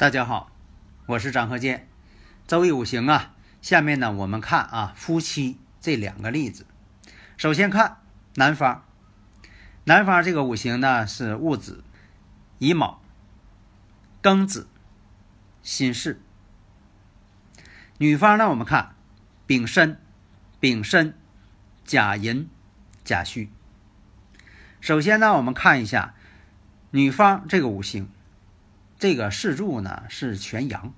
大家好，我是张鹤剑。周易五行啊，下面呢我们看啊夫妻这两个例子。首先看男方，男方这个五行呢是戊子、乙卯、庚子、辛巳。女方呢我们看丙申、丙申、甲寅、甲戌。首先呢我们看一下女方这个五行。这个四柱呢是全阳。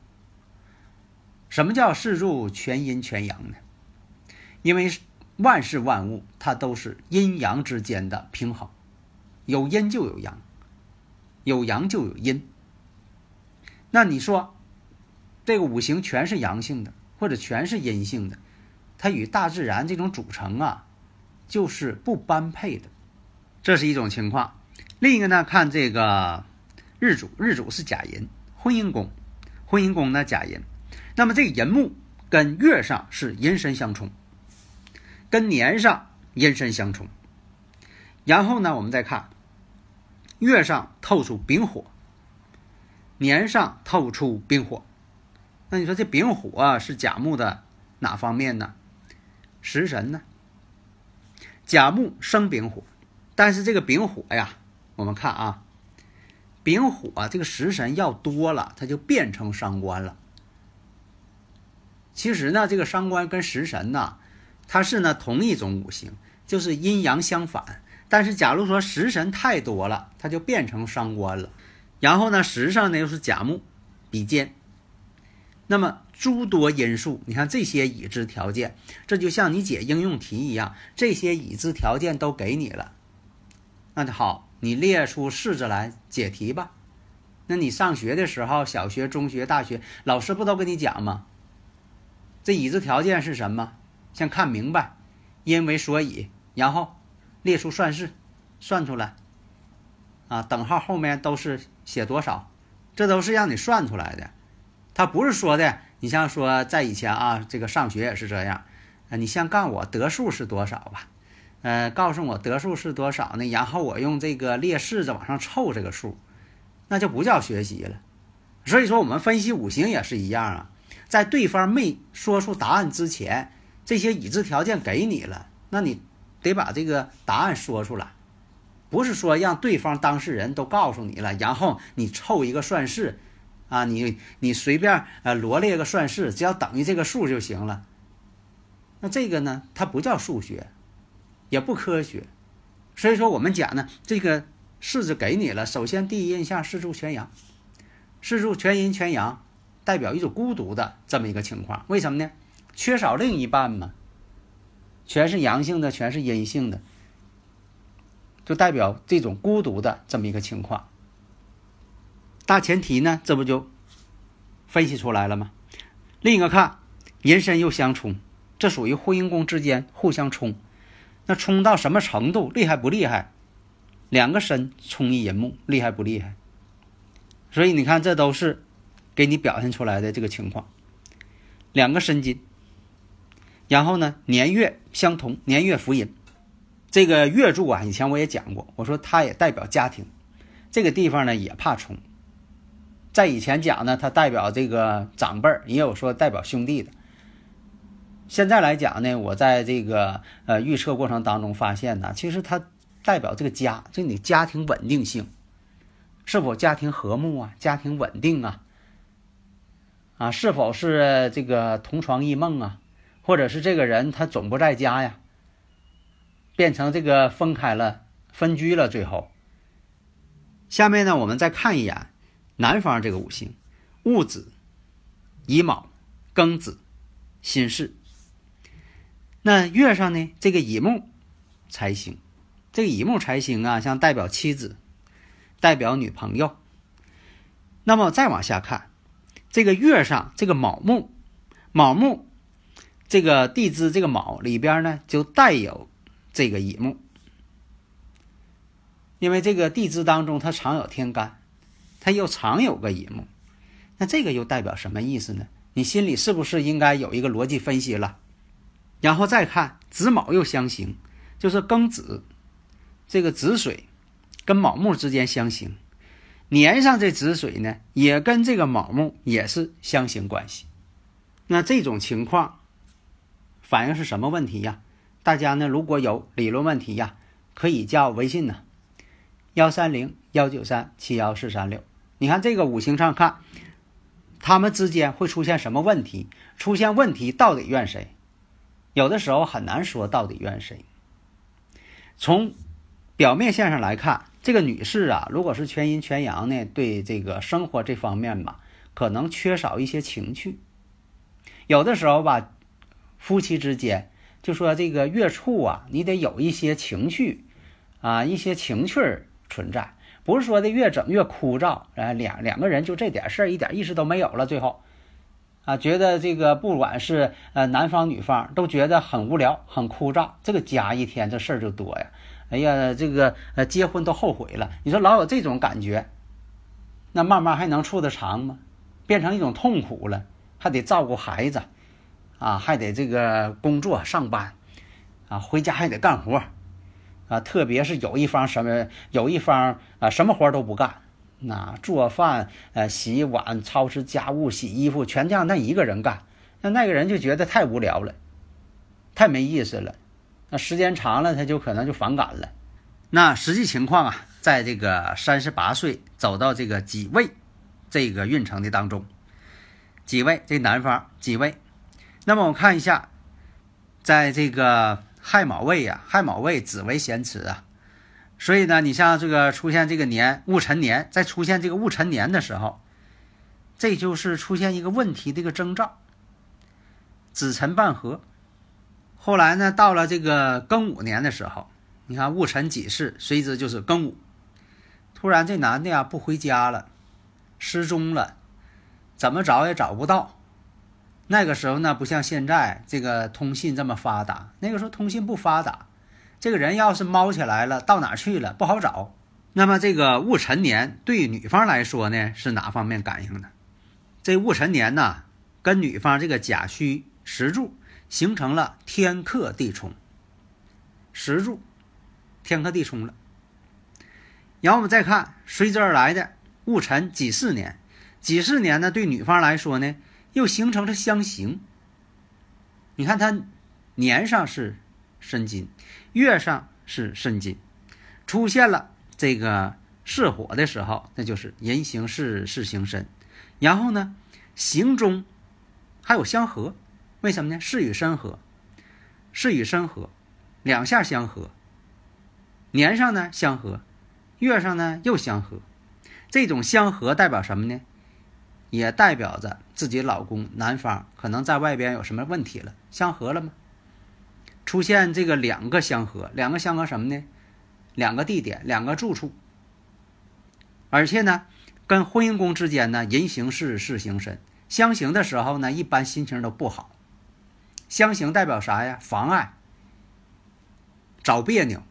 什么叫四柱全阴全阳呢？因为万事万物它都是阴阳之间的平衡，有阴就有阳，有阳就有阴。那你说这个五行全是阳性的，或者全是阴性的，它与大自然这种组成啊，就是不般配的，这是一种情况。另一个呢，看这个。日主日主是甲寅，婚姻宫，婚姻宫呢甲寅，那么这个寅木跟月上是寅申相冲，跟年上寅申相冲，然后呢我们再看月上透出丙火，年上透出丙火，那你说这丙火是甲木的哪方面呢？食神呢？甲木生丙火，但是这个丙火呀，我们看啊。丙火这个食神要多了，它就变成伤官了。其实呢，这个伤官跟食神呢，它是呢同一种五行，就是阴阳相反。但是假如说食神太多了，它就变成伤官了。然后呢，时上呢又是甲木比肩，那么诸多因素，你看这些已知条件，这就像你解应用题一样，这些已知条件都给你了，那就好。你列出式子来解题吧。那你上学的时候，小学、中学、大学，老师不都跟你讲吗？这已知条件是什么？先看明白，因为所以，然后列出算式，算出来。啊，等号后面都是写多少，这都是让你算出来的。他不是说的，你像说在以前啊，这个上学也是这样。啊，你先告诉我得数是多少吧。呃，告诉我得数是多少呢？然后我用这个列式子往上凑这个数，那就不叫学习了。所以说，我们分析五行也是一样啊，在对方没说出答案之前，这些已知条件给你了，那你得把这个答案说出来，不是说让对方当事人都告诉你了，然后你凑一个算式，啊，你你随便呃罗列个算式，只要等于这个数就行了。那这个呢，它不叫数学。也不科学，所以说我们讲呢，这个式子给你了。首先第一印象，四柱全阳，四柱全阴全阳，代表一种孤独的这么一个情况。为什么呢？缺少另一半嘛，全是阳性的，全是阴性的，就代表这种孤独的这么一个情况。大前提呢，这不就分析出来了吗？另一个看人身又相冲，这属于婚姻宫之间互相冲。那冲到什么程度？厉害不厉害？两个身冲一人木，厉害不厉害？所以你看，这都是给你表现出来的这个情况。两个身金，然后呢，年月相同，年月福银。这个月柱啊，以前我也讲过，我说它也代表家庭，这个地方呢也怕冲。在以前讲呢，它代表这个长辈儿，也有说代表兄弟的。现在来讲呢，我在这个呃预测过程当中发现呢，其实它代表这个家，就你家庭稳定性，是否家庭和睦啊，家庭稳定啊，啊，是否是这个同床异梦啊，或者是这个人他总不在家呀，变成这个分开了，分居了，最后。下面呢，我们再看一眼南方这个五行，戊子、乙卯、庚子。心事。那月上呢，这个乙木财星，这个乙木财星啊，像代表妻子，代表女朋友。那么再往下看，这个月上这个卯木，卯木这个地支这个卯里边呢，就带有这个乙木，因为这个地支当中它常有天干，它又常有个乙木，那这个又代表什么意思呢？你心里是不是应该有一个逻辑分析了？然后再看子卯又相刑，就是庚子这个子水跟卯木之间相刑。年上这子水呢，也跟这个卯木也是相刑关系。那这种情况反映是什么问题呀？大家呢如果有理论问题呀，可以加我微信呢，幺三零幺九三七幺四三六。你看这个五行上看，他们之间会出现什么问题？出现问题到底怨谁？有的时候很难说到底怨谁。从表面现上来看。这个女士啊，如果是全阴全阳呢，对这个生活这方面吧，可能缺少一些情趣。有的时候吧，夫妻之间就说这个月处啊，你得有一些情趣啊，一些情趣儿存在，不是说的越整越枯燥，啊，两两个人就这点事儿一点意思都没有了，最后啊，觉得这个不管是呃男方女方都觉得很无聊、很枯燥，这个家一天这事儿就多呀。哎呀，这个呃，结婚都后悔了。你说老有这种感觉，那慢慢还能处得长吗？变成一种痛苦了，还得照顾孩子，啊，还得这个工作上班，啊，回家还得干活，啊，特别是有一方什么有一方啊，什么活都不干，那做饭、呃，洗碗、操持家务、洗衣服，全让那一个人干，那那个人就觉得太无聊了，太没意思了。那时间长了，他就可能就反感了。那实际情况啊，在这个三十八岁走到这个己未这个运程的当中，己未这男方己未，那么我看一下，在这个亥卯未呀，亥卯未子为咸池啊，所以呢，你像这个出现这个年戊辰年，在出现这个戊辰年的时候，这就是出现一个问题的一个征兆，子辰半合。后来呢，到了这个庚午年的时候，你看戊辰己巳，随之就是庚午。突然这男的呀不回家了，失踪了，怎么找也找不到。那个时候呢，不像现在这个通信这么发达，那个时候通信不发达，这个人要是猫起来了，到哪去了不好找。那么这个戊辰年对女方来说呢，是哪方面感应呢？这戊辰年呢，跟女方这个甲戌石柱。形成了天克地冲，石柱，天克地冲了。然后我们再看随之而来的戊辰己巳年，己巳年呢，对女方来说呢，又形成了相刑。你看它年上是申金，月上是申金，出现了这个巳火的时候，那就是人行巳，巳行申。然后呢，行中还有相合。为什么呢？巳与申合，巳与申合，两下相合。年上呢相合，月上呢又相合。这种相合代表什么呢？也代表着自己老公男方可能在外边有什么问题了。相合了吗？出现这个两个相合，两个相合什么呢？两个地点，两个住处。而且呢，跟婚姻宫之间呢，人行事，事行身，相刑的时候呢，一般心情都不好。相刑代表啥呀？妨碍、找别扭。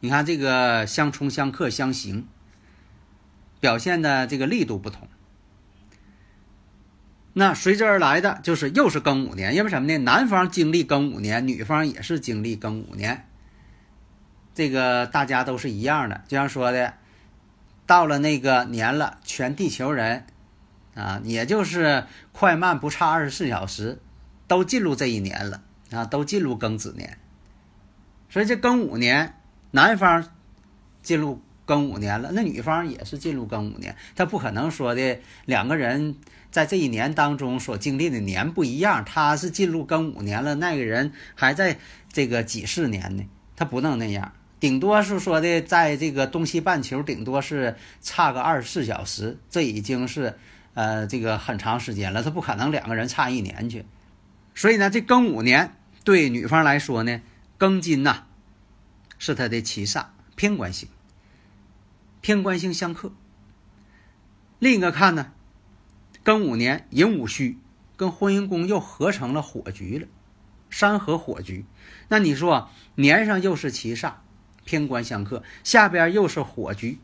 你看这个相冲、相克、相刑，表现的这个力度不同。那随之而来的就是又是庚午年，因为什么呢？男方经历庚午年，女方也是经历庚午年。这个大家都是一样的，就像说的，到了那个年了，全地球人啊，也就是快慢不差二十四小时。都进入这一年了啊，都进入庚子年，所以这庚午年，男方进入庚午年了，那女方也是进入庚午年，他不可能说的两个人在这一年当中所经历的年不一样，他是进入庚午年了，那个人还在这个几十年呢，他不能那样，顶多是说的在这个东西半球，顶多是差个二十四小时，这已经是呃这个很长时间了，他不可能两个人差一年去。所以呢，这庚午年对女方来说呢，庚金呐是她的七煞偏官星，偏官星相克。另一个看呢，庚午年寅午戌跟婚姻宫又合成了火局了，山河火局。那你说年上又是七煞偏官相克，下边又是火局，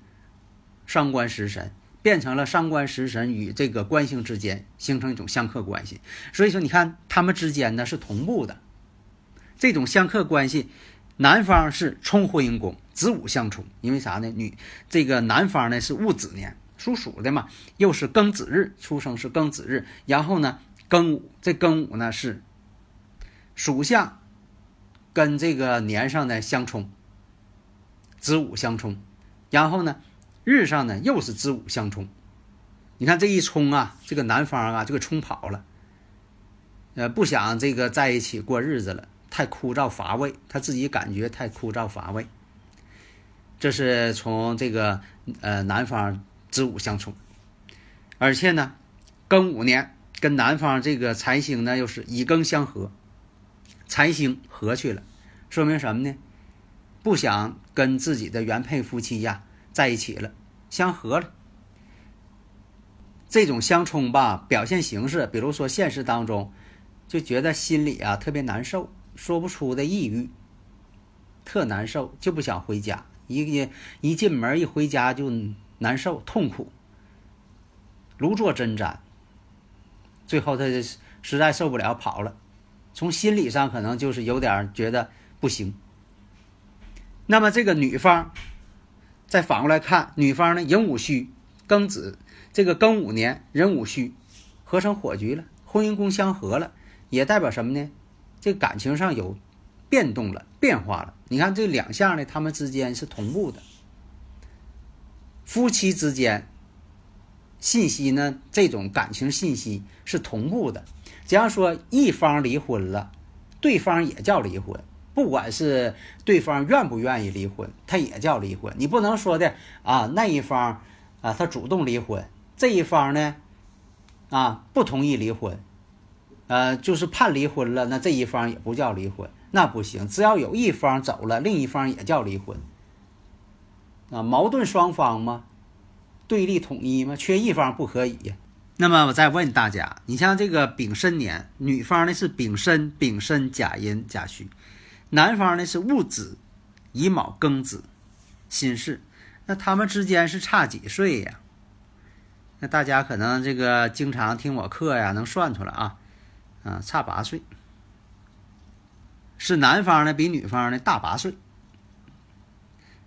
伤官食神。变成了伤官食神与这个官星之间形成一种相克关系，所以说你看他们之间呢是同步的，这种相克关系，男方是冲婚姻宫子午相冲，因为啥呢？女这个男方呢是戊子年属鼠的嘛，又是庚子日出生是庚子日，然后呢庚午这庚午呢是属相跟这个年上的相冲，子午相冲，然后呢。日上呢又是子午相冲，你看这一冲啊，这个男方啊就给冲跑了，呃，不想这个在一起过日子了，太枯燥乏味，他自己感觉太枯燥乏味。这是从这个呃男方子午相冲，而且呢，庚午年跟男方这个财星呢又是乙庚相合，财星合去了，说明什么呢？不想跟自己的原配夫妻呀。在一起了，相合了。这种相冲吧，表现形式，比如说现实当中，就觉得心里啊特别难受，说不出的抑郁，特难受，就不想回家。一一进门一回家就难受痛苦，如坐针毡。最后他实在受不了跑了，从心理上可能就是有点觉得不行。那么这个女方。再反过来看，女方呢，寅午戌，庚子，这个庚午年，壬午戌，合成火局了，婚姻宫相合了，也代表什么呢？这感情上有变动了，变化了。你看这两项呢，他们之间是同步的。夫妻之间信息呢，这种感情信息是同步的。假如说一方离婚了，对方也叫离婚。不管是对方愿不愿意离婚，他也叫离婚。你不能说的啊，那一方啊，他主动离婚，这一方呢，啊，不同意离婚，呃，就是判离婚了，那这一方也不叫离婚，那不行。只要有一方走了，另一方也叫离婚。啊，矛盾双方吗？对立统一吗？缺一方不可以。那么我再问大家，你像这个丙申年，女方呢是丙申、丙申、甲寅、甲戌。男方呢是戊子、乙卯、庚子、辛巳，那他们之间是差几岁呀？那大家可能这个经常听我课呀，能算出来啊，啊，差八岁，是男方呢比女方呢大八岁，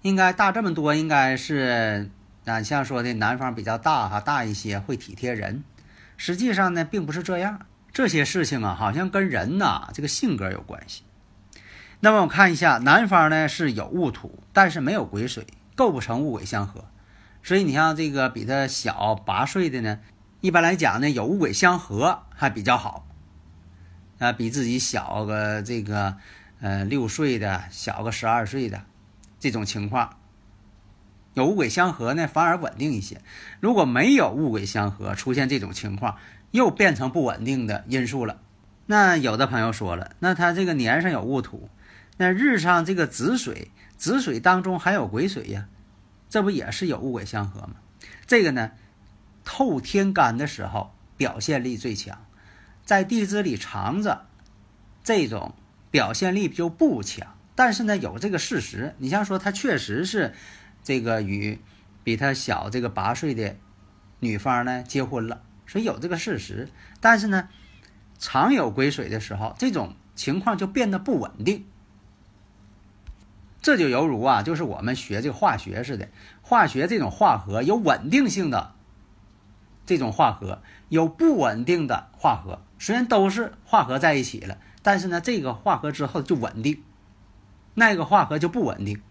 应该大这么多，应该是啊，像说的男方比较大哈，大一些，会体贴人，实际上呢并不是这样，这些事情啊，好像跟人呐这个性格有关系。那么我看一下，男方呢是有戊土，但是没有癸水，构不成戊癸相合。所以你像这个比他小八岁的呢，一般来讲呢有戊癸相合还比较好。啊，比自己小个这个呃六岁的，小个十二岁的这种情况，有五鬼相合呢反而稳定一些。如果没有五鬼相合，出现这种情况，又变成不稳定的因素了。那有的朋友说了，那他这个年上有戊土。那日上这个子水，子水当中还有癸水呀，这不也是有五鬼相合吗？这个呢，透天干的时候表现力最强，在地支里藏着，这种表现力就不强。但是呢，有这个事实，你像说他确实是这个与比他小这个八岁的女方呢结婚了，所以有这个事实。但是呢，常有癸水的时候，这种情况就变得不稳定。这就犹如啊，就是我们学这个化学似的，化学这种化合有稳定性的这种化合，有不稳定的化合。虽然都是化合在一起了，但是呢，这个化合之后就稳定，那个化合就不稳定。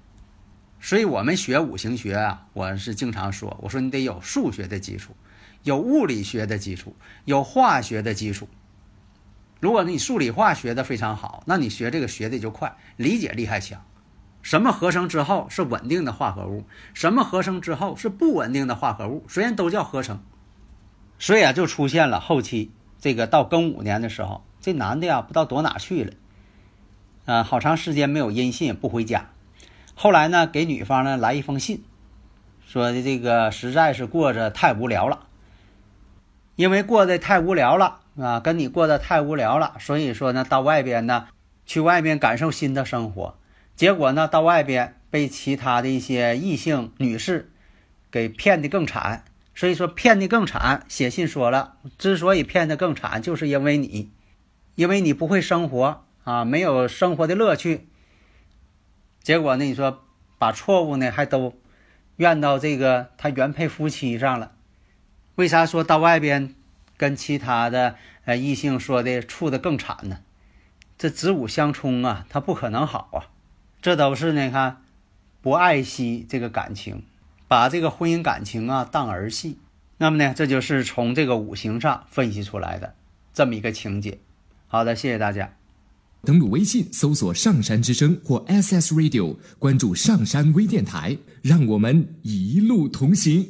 所以我们学五行学啊，我是经常说，我说你得有数学的基础，有物理学的基础，有化学的基础。如果你数理化学的非常好，那你学这个学的就快，理解力还强。什么合成之后是稳定的化合物？什么合成之后是不稳定的化合物？虽然都叫合成，所以啊，就出现了后期这个到庚午年的时候，这男的呀，不知道躲哪去了，啊，好长时间没有音信，不回家。后来呢，给女方呢来一封信，说的这个实在是过着太无聊了，因为过得太无聊了啊，跟你过得太无聊了，所以说呢，到外边呢，去外面感受新的生活。结果呢，到外边被其他的一些异性女士给骗得更惨，所以说骗的更惨。写信说了，之所以骗的更惨，就是因为你，因为你不会生活啊，没有生活的乐趣。结果呢？你说把错误呢还都怨到这个他原配夫妻上了？为啥说到外边跟其他的呃异性说的处的更惨呢？这子午相冲啊，他不可能好啊！这都是呢看不爱惜这个感情，把这个婚姻感情啊当儿戏。那么呢，这就是从这个五行上分析出来的这么一个情节。好的，谢谢大家。登录微信搜索“上山之声”或 SS Radio，关注上山微电台，让我们一路同行。